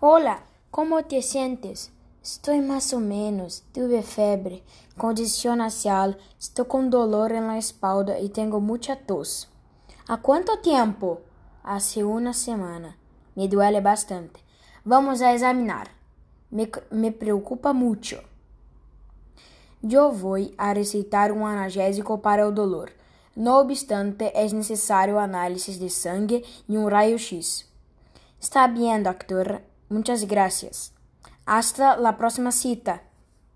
Hola, ¿cómo te sientes? Estoy más o menos. Tuve febre, condición nasal, estou com dolor en la espalda y tengo mucha tos. ¿A cuánto tiempo? Hace una semana. Me duele bastante. Vamos a examinar. Me, me preocupa mucho. Eu vou a receitar um analgésico para o dolor. No obstante, é necessário análise de sangue e um raio-x. Está bem, doctor. Muitas gracias. Hasta la próxima cita.